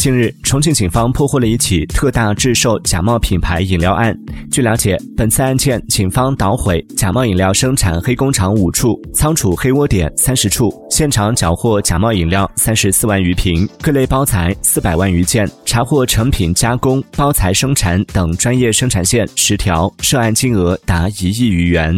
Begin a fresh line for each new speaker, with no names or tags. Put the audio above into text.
近日重庆警方破获了一起特大制售假冒品牌饮料案。据了解本次案件警方捣毁假冒饮料生产黑工厂五处仓储黑窝点三十处现场缴获假冒饮料三十四万余瓶各类包材四百万余件查获成品加工包材生产等专业生产线十条涉案金额达一亿余元。